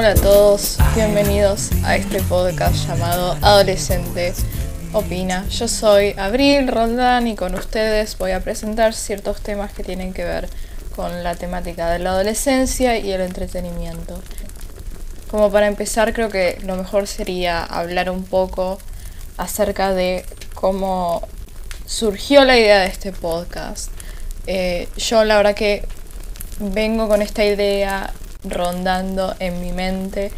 Hola a todos, bienvenidos a este podcast llamado Adolescente Opina. Yo soy Abril Roldán y con ustedes voy a presentar ciertos temas que tienen que ver con la temática de la adolescencia y el entretenimiento. Como para empezar, creo que lo mejor sería hablar un poco acerca de cómo surgió la idea de este podcast. Eh, yo la verdad que vengo con esta idea rondando en mi mente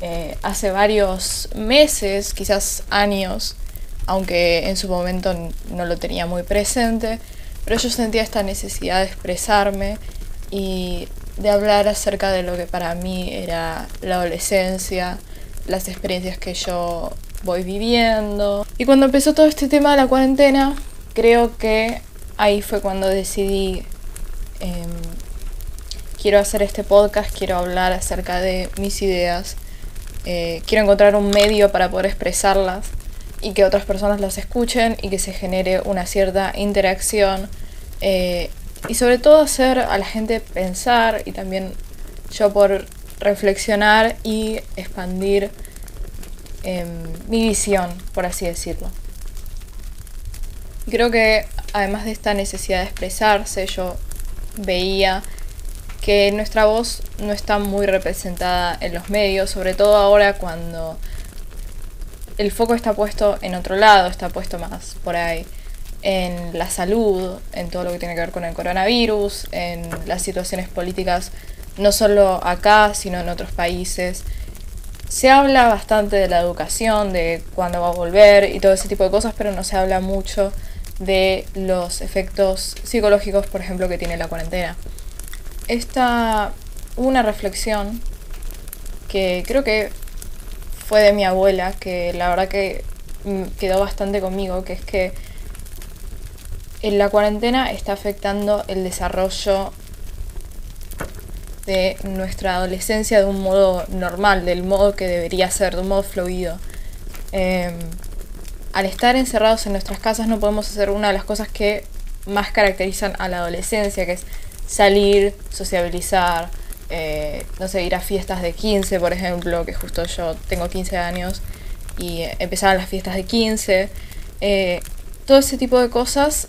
eh, hace varios meses, quizás años, aunque en su momento no lo tenía muy presente, pero yo sentía esta necesidad de expresarme y de hablar acerca de lo que para mí era la adolescencia, las experiencias que yo voy viviendo. Y cuando empezó todo este tema de la cuarentena, creo que ahí fue cuando decidí em, quiero hacer este podcast, quiero hablar acerca de mis ideas, eh, quiero encontrar un medio para poder expresarlas y que otras personas las escuchen y que se genere una cierta interacción eh, y sobre todo hacer a la gente pensar y también yo por reflexionar y expandir em, mi visión, por así decirlo. Creo que además de esta necesidad de expresarse, yo veía que nuestra voz no está muy representada en los medios, sobre todo ahora cuando el foco está puesto en otro lado, está puesto más por ahí en la salud, en todo lo que tiene que ver con el coronavirus, en las situaciones políticas, no solo acá, sino en otros países. Se habla bastante de la educación, de cuándo va a volver y todo ese tipo de cosas, pero no se habla mucho de los efectos psicológicos, por ejemplo, que tiene la cuarentena esta una reflexión que creo que fue de mi abuela, que la verdad que mm, quedó bastante conmigo, que es que en la cuarentena está afectando el desarrollo de nuestra adolescencia de un modo normal, del modo que debería ser, de un modo fluido. Em, al estar encerrados en nuestras casas no podemos hacer una de las cosas que más caracterizan a la adolescencia, que es salir, sociabilizar, eh, no sé, ir a fiestas de 15, por ejemplo, que justo yo tengo 15 años y empezaban las fiestas de 15. Eh, todo ese tipo de cosas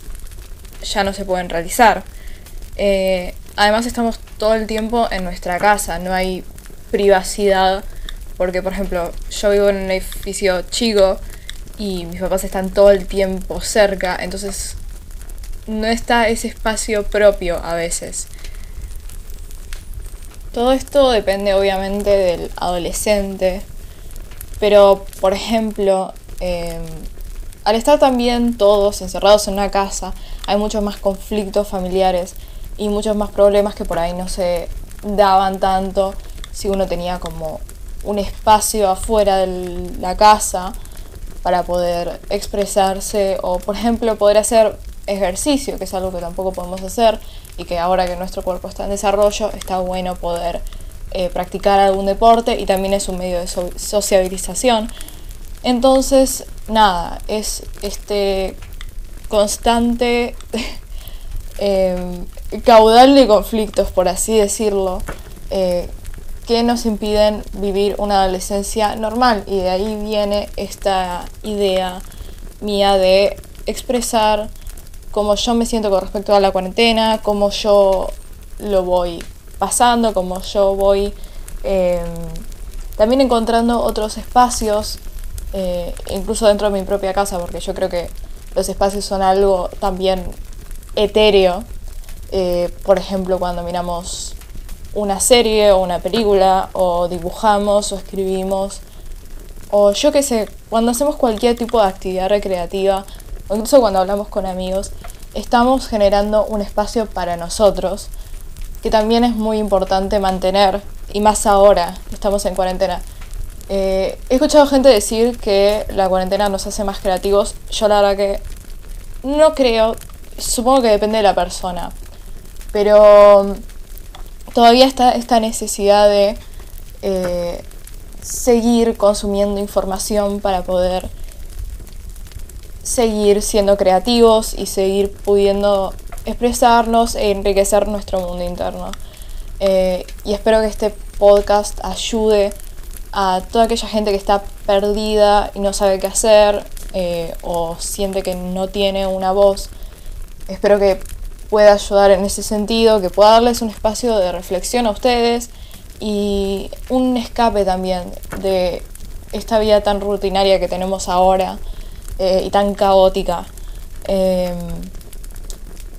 ya no se pueden realizar. Eh, además estamos todo el tiempo en nuestra casa, no hay privacidad, porque por ejemplo yo vivo en un edificio chico y mis papás están todo el tiempo cerca, entonces no está ese espacio propio a veces. Todo esto depende obviamente del adolescente, pero por ejemplo, em, al estar también todos encerrados en una casa, hay muchos más conflictos familiares y muchos más problemas que por ahí no se daban tanto si uno tenía como un espacio afuera de la casa para poder expresarse o por ejemplo poder hacer ejercicio, que es algo que tampoco podemos hacer y que ahora que nuestro cuerpo está en desarrollo está bueno poder eh, practicar algún deporte y también es un medio de sociabilización. Entonces, nada, es este constante em, caudal de conflictos, por así decirlo, eh, que nos impiden vivir una adolescencia normal. Y de ahí viene esta idea mía de expresar cómo yo me siento con respecto a la cuarentena, cómo yo lo voy pasando, cómo yo voy em, también encontrando otros espacios, eh, incluso dentro de mi propia casa, porque yo creo que los espacios son algo también etéreo. Eh, por ejemplo, cuando miramos una serie o una película, o dibujamos o escribimos, o yo qué sé, cuando hacemos cualquier tipo de actividad recreativa, o incluso cuando hablamos con amigos, estamos generando un espacio para nosotros, que también es muy importante mantener, y más ahora, estamos en cuarentena. Eh, he escuchado gente decir que la cuarentena nos hace más creativos, yo la verdad que no creo, supongo que depende de la persona, pero todavía está esta necesidad de eh, seguir consumiendo información para poder seguir siendo creativos y seguir pudiendo expresarnos e enriquecer nuestro mundo interno. Eh, y espero que este podcast ayude a toda aquella gente que está perdida y no sabe qué hacer eh, o siente que no tiene una voz. Espero que pueda ayudar en ese sentido, que pueda darles un espacio de reflexión a ustedes y un escape también de esta vida tan rutinaria que tenemos ahora eh, y tan caótica. Em,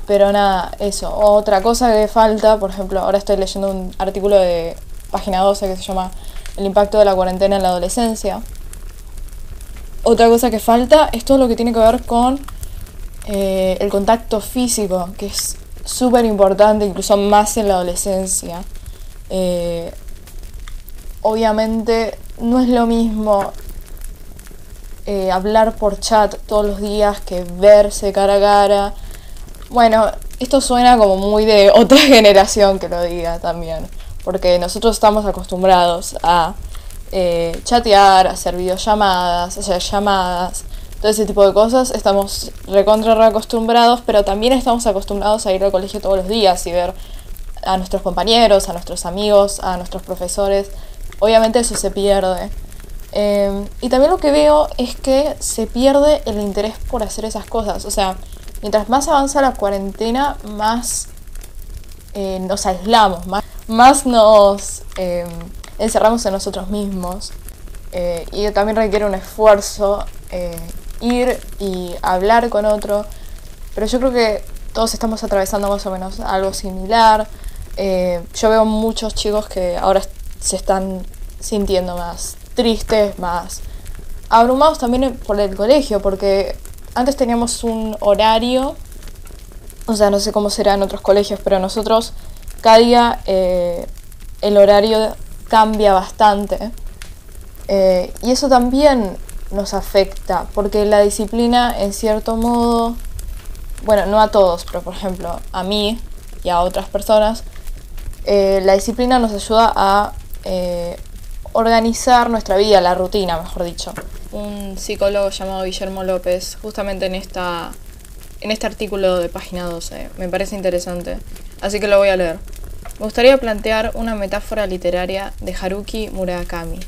pero nada, eso. Otra cosa que falta, por ejemplo, ahora estoy leyendo un artículo de página 12 que se llama El impacto de la cuarentena en la adolescencia. Otra cosa que falta es todo lo que tiene que ver con eh, el contacto físico, que es súper importante, incluso más en la adolescencia. Eh, obviamente no es lo mismo eh, hablar por chat todos los días que verse cara a cara. Bueno, esto suena como muy de otra generación que lo diga también, porque nosotros estamos acostumbrados a eh, chatear, hacer videollamadas, hacer llamadas, todo ese tipo de cosas. Estamos recontra acostumbrados, pero también estamos acostumbrados a ir al colegio todos los días y ver a nuestros compañeros, a nuestros amigos, a nuestros profesores. Obviamente eso se pierde. Eh, y también lo que veo es que se pierde el interés por hacer esas cosas. O sea, mientras más avanza la cuarentena, más eh, nos aislamos, más, nos eh, encerramos en nosotros mismos. Eh, y también requiere un esfuerzo ir y hablar con otro. Pero yo creo que todos estamos atravesando más o menos algo similar. yo veo muchos chicos que ahora se están sintiendo más tristes, más abrumados también por el colegio, porque antes teníamos un horario, o sea, no sé cómo será en otros colegios, pero nosotros cada día eh, el horario cambia bastante. Eh, y eso también nos afecta, porque la disciplina, en cierto modo, bueno, no a todos, pero por ejemplo, a mí y a otras personas, eh, la disciplina nos ayuda a organizar nuestra vida, la rutina, mejor dicho un psicólogo llamado Guillermo López, justamente en, esta, en este artículo de página 12. Me parece interesante, así que lo voy a leer. Me gustaría plantear una metáfora literaria de Haruki Murakami,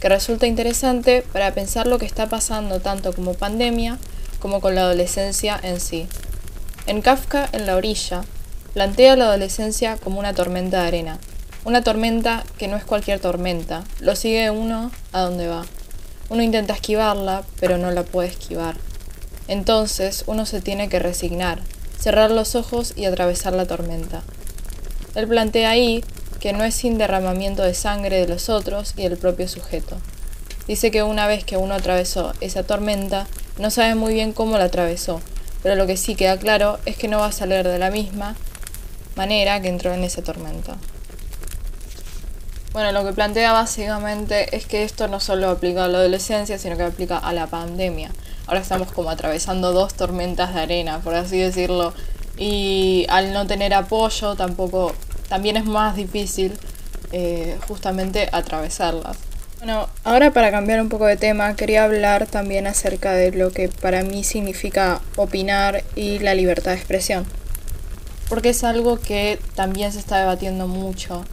que resulta interesante para pensar lo que está pasando tanto como pandemia como con la adolescencia en sí. En Kafka, en la orilla, plantea la adolescencia como una tormenta de arena, una tormenta que no es cualquier tormenta, lo sigue uno a donde va. Uno intenta esquivarla, pero no la puede esquivar. Entonces uno se tiene que resignar, cerrar los ojos y atravesar la tormenta. Él plantea ahí que no es sin derramamiento de sangre de los otros y del propio sujeto. Dice que una vez que uno atravesó esa tormenta, no sabe muy bien cómo la atravesó, pero lo que sí queda claro es que no va a salir de la misma manera que entró en esa tormenta. Bueno, lo que plantea básicamente es que esto no solo aplica a la adolescencia, sino que aplica a la pandemia. Ahora estamos como atravesando dos tormentas de arena, por así decirlo, y al no tener apoyo tampoco, también es más difícil eh, justamente atravesarlas. Bueno, ahora para cambiar un poco de tema, quería hablar también acerca de lo que para mí significa opinar y la libertad de expresión. Porque es algo que también se está debatiendo mucho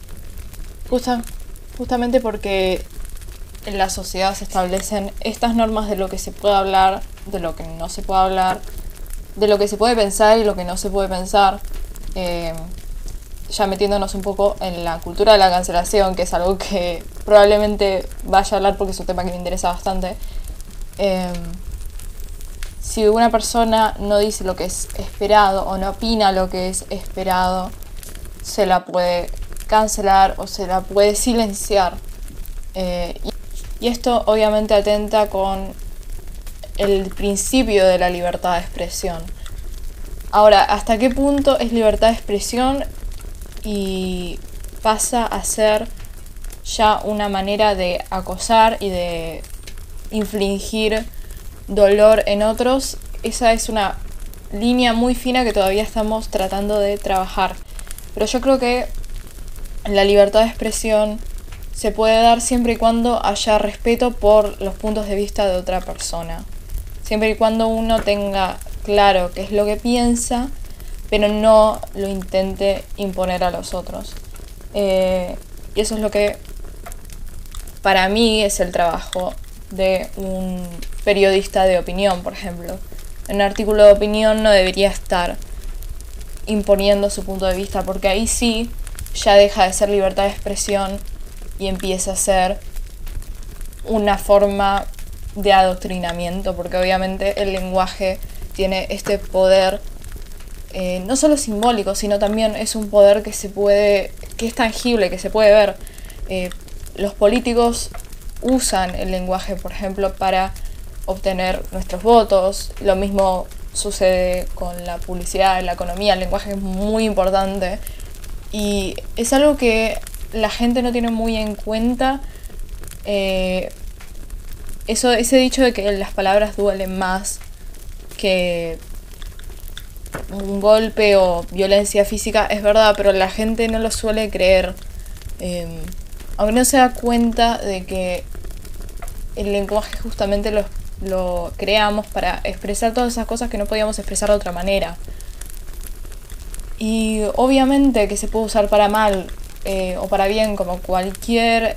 justamente porque en la sociedad se establecen estas normas de lo que se puede hablar, de lo que no se puede hablar, de lo que se puede pensar y lo que no se puede pensar. Eh, ya metiéndonos un poco en la cultura de la cancelación, que es algo que probablemente vaya a hablar porque es un tema que me interesa bastante. Eh, si una persona no dice lo que es esperado o no opina lo que es esperado, se la puede cancelar o se la puede silenciar. Eh, y esto obviamente atenta con el principio de la libertad de expresión. Ahora, ¿hasta qué punto es libertad de expresión y pasa a ser ya una manera de acosar y de infligir dolor en otros? Esa es una línea muy fina que todavía estamos tratando de trabajar. Pero yo creo que la libertad de expresión se puede dar siempre y cuando haya respeto por los puntos de vista de otra persona. Siempre y cuando uno tenga claro qué es lo que piensa, pero no lo intente imponer a los otros. Eh, Y eso es lo que para mí es el trabajo de un periodista de opinión, por ejemplo. En un artículo de opinión no debería estar imponiendo su punto de vista, porque ahí sí ya deja de ser libertad de expresión y empieza a ser una forma de adoctrinamiento, porque obviamente el lenguaje tiene este poder eh, no solo simbólico, sino también es un poder que se puede, que es tangible, que se puede ver. Eh, los políticos usan el lenguaje, por ejemplo, para obtener nuestros votos. Lo mismo sucede con la publicidad, la economía. El lenguaje es muy importante y es algo que la gente no tiene muy en cuenta. Eh, eso, ese dicho de que las palabras duelen más que un golpe o violencia física es verdad, pero la gente no lo suele creer. Eh, aunque no se da cuenta de que el lenguaje justamente lo, lo creamos para expresar todas esas cosas que no podíamos expresar de otra manera. Y obviamente que se puede usar para mal eh, o para bien, como cualquier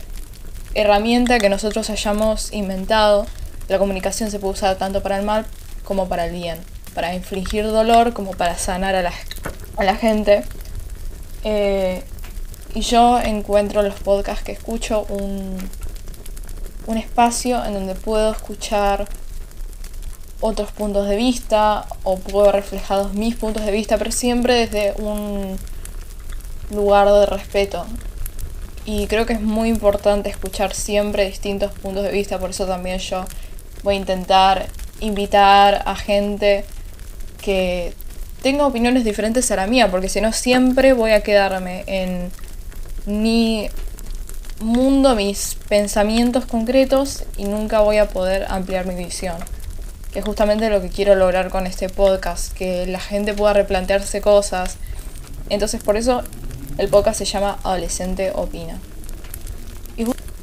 herramienta que nosotros hayamos inventado. La comunicación se puede usar tanto para el mal como para el bien, para infligir dolor como para sanar a la, a la gente. Eh, y yo encuentro en los podcasts que escucho un, un espacio en donde puedo escuchar otros puntos de vista o puedo reflejados mis puntos de vista, pero siempre desde un lugar de respeto. Y creo que es muy importante escuchar siempre distintos puntos de vista, por eso también yo voy a intentar invitar a gente que tenga opiniones diferentes a la mía, porque si no siempre voy a quedarme en mi mundo, mis pensamientos concretos y nunca voy a poder ampliar mi visión. Que justamente lo que quiero lograr con este podcast, que la gente pueda replantearse cosas. Entonces por eso el podcast se llama Adolescente Opina.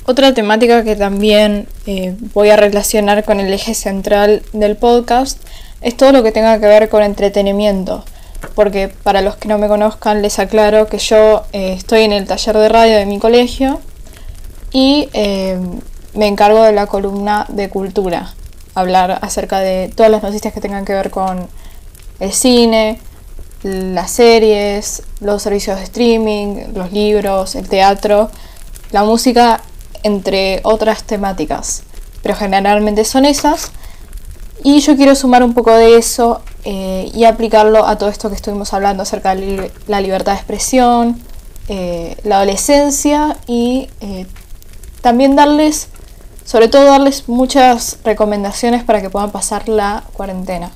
Otra temática que también eh, voy a relacionar con el eje central del podcast es todo lo que tenga que ver con entretenimiento porque para los que no me conozcan les aclaro que yo eh, estoy en el taller de radio de mi colegio y eh, me encargo de la columna de cultura, hablar acerca de todas las noticias que tengan que ver con el cine, las series, los servicios de streaming, los libros, el teatro, la música, entre otras temáticas. Pero generalmente son esas. Y yo quiero sumar un poco de eso eh, y aplicarlo a todo esto que estuvimos hablando acerca de la libertad de expresión, eh, la adolescencia y eh, también darles, sobre todo darles muchas recomendaciones para que puedan pasar la cuarentena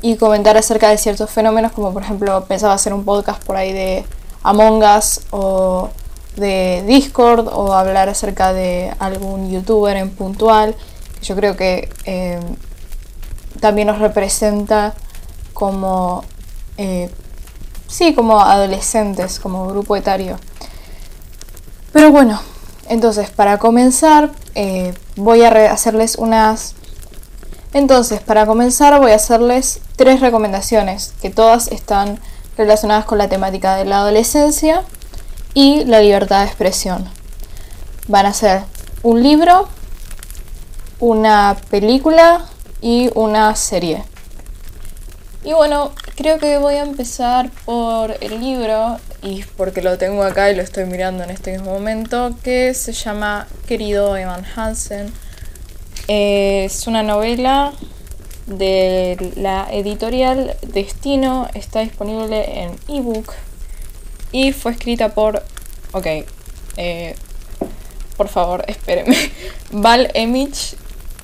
y comentar acerca de ciertos fenómenos como por ejemplo pensaba hacer un podcast por ahí de Among Us o de Discord o hablar acerca de algún youtuber en puntual yo creo que también nos representa como, eh, sí, como adolescentes, como grupo etario. Pero bueno, entonces para comenzar eh, voy a hacerles unas... Entonces, para comenzar voy a hacerles tres recomendaciones que todas están relacionadas con la temática de la adolescencia y la libertad de expresión. Van a ser un libro, una película y una serie. Y bueno, creo que voy a empezar por el libro, y porque lo tengo acá y lo estoy mirando en este mismo momento, que se llama Querido Evan Hansen. es una novela de la editorial Destino, está disponible en ebook y fue escrita por... Ok, eh, por favor, espérenme. Val Emich,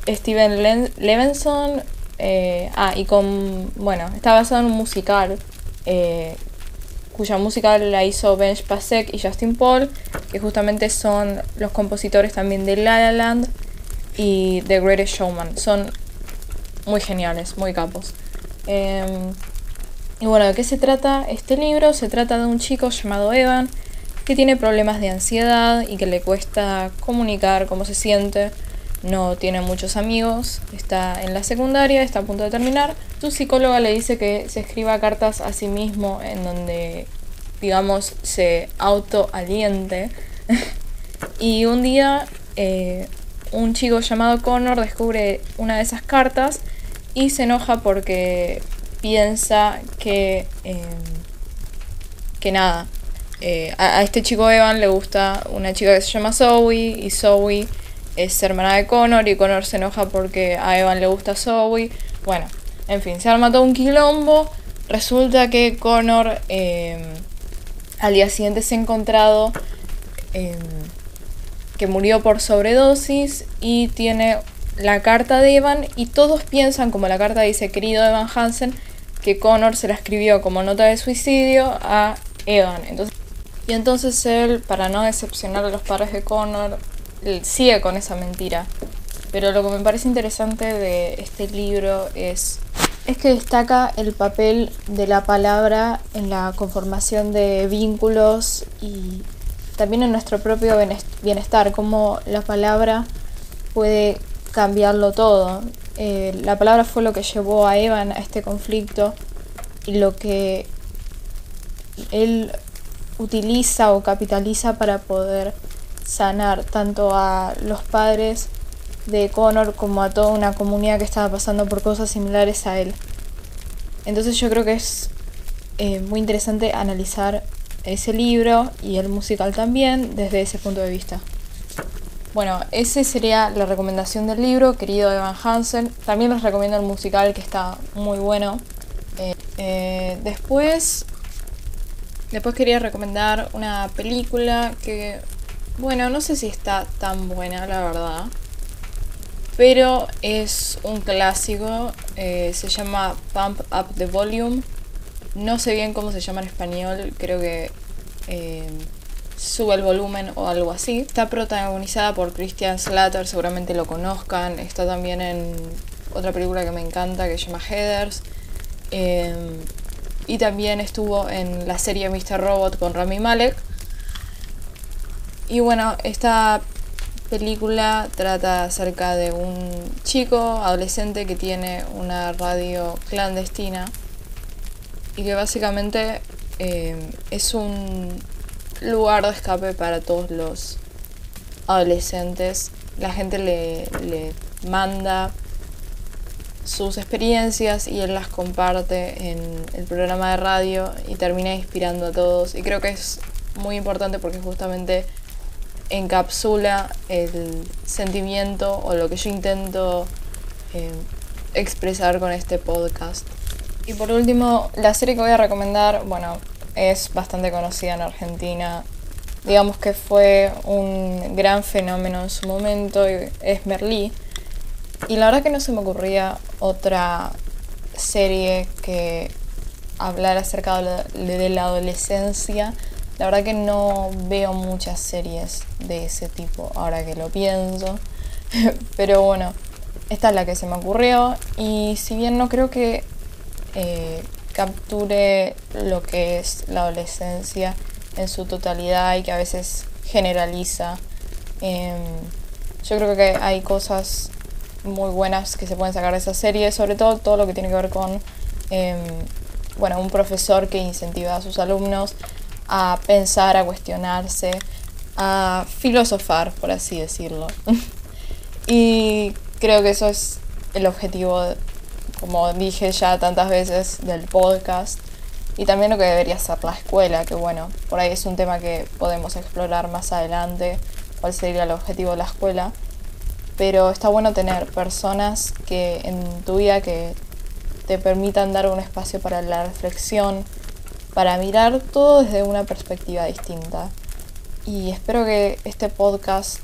Steven Levenson, eh, ah, y con. Bueno, está basado en un musical. Eh, cuya música la hizo Benj Pasek y Justin Paul, que justamente son los compositores también de La La Land y The Greatest Showman. Son muy geniales, muy capos. Em, y bueno, ¿de qué se trata este libro? Se trata de un chico llamado Evan que tiene problemas de ansiedad y que le cuesta comunicar cómo se siente no tiene muchos amigos, está en la secundaria, está a punto de terminar. Su psicóloga le dice que se escriba cartas a sí mismo en donde, digamos, se autoaliente. Y un día eh, un chico llamado Connor descubre una de esas cartas y se enoja porque piensa que, em, que nada, eh, a, este chico Evan le gusta una chica que se llama Zoe y Zoe es hermana de Connor y Connor se enoja porque a Evan le gusta Zoe. Bueno, en fin, se arma todo un quilombo. Resulta que Connor em, al día siguiente se ha encontrado em, que murió por sobredosis y tiene la carta de Evan y todos piensan, como la carta dice querido Evan Hansen, que Connor se la escribió como nota de suicidio a Evan. Entonces, y entonces él, para no decepcionar a los padres de Connor, sigue con esa mentira. Pero lo que me parece interesante de este libro es, es que destaca el papel de la palabra en la conformación de vínculos y también en nuestro propio bienestar, como la palabra puede cambiarlo todo. Eh, la palabra fue lo que llevó a Evan a este conflicto y lo que él utiliza o capitaliza para poder sanar tanto a los padres de Connor como a toda una comunidad que estaba pasando por cosas similares a él. Entonces yo creo que es eh, muy interesante analizar ese libro y el musical también desde ese punto de vista. Bueno, esa sería la recomendación del libro, querido Evan Hansen. También les recomiendo el musical que está muy bueno. Eh, eh, después, después quería recomendar una película que, bueno, no sé si está tan buena, la verdad. Pero es un clásico, eh, se llama Pump Up the Volume. No sé bien cómo se llama en español, creo que sube el volumen o algo así. Está protagonizada por Christian Slater, seguramente lo conozcan. Está también en otra película que me encanta que se llama Headers. Em, y también estuvo en la serie Mr. Robot con Rami Malek. Y bueno, esta película trata acerca de un chico adolescente que tiene una radio clandestina y que básicamente em, es un lugar de escape para todos los adolescentes. La gente le, manda sus experiencias y él las comparte en el programa de radio y termina inspirando a todos. Y creo que es muy importante porque justamente encapsula el sentimiento o lo que yo intento eh, expresar con este podcast. Y por último, la serie que voy a recomendar, bueno, es bastante conocida en Argentina. Digamos que fue un gran fenómeno en su momento, es Merlí. Y la verdad que no se me ocurría otra serie que hablar acerca de la adolescencia. La verdad que no veo muchas series de ese tipo ahora que lo pienso. Pero bueno, esta es la que se me ocurrió. Y si bien no creo que eh, capture lo que es la adolescencia en su totalidad y que a veces generaliza. Em, yo creo que hay cosas muy buenas que se pueden sacar de esa serie, sobre todo todo lo que tiene que ver con em, bueno, un profesor que incentiva a sus alumnos a pensar, a cuestionarse, a filosofar, por así decirlo. y creo que eso es el objetivo como dije ya tantas veces, del podcast y también lo que debería ser la escuela, que bueno, por ahí es un tema que podemos explorar más adelante, cuál sería el objetivo de la escuela, pero está bueno tener personas que en tu vida que te permitan dar un espacio para la reflexión, para mirar todo desde una perspectiva distinta. Y espero que este podcast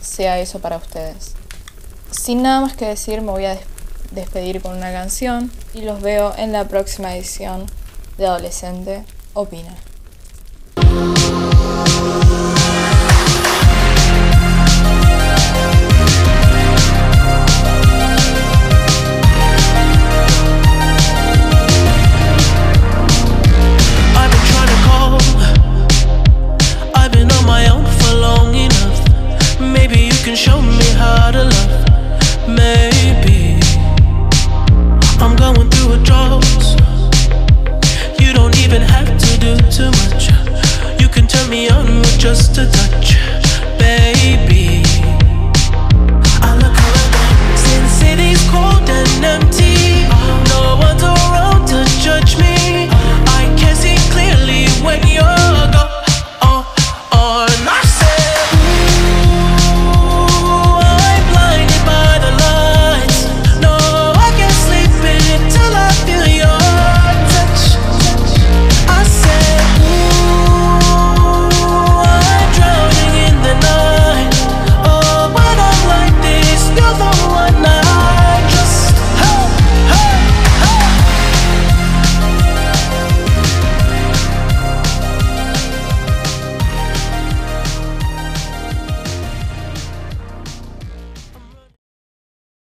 sea eso para ustedes. Sin nada más que decir, me voy a despedir con una canción y los veo en la próxima edición de Adolescente Opina.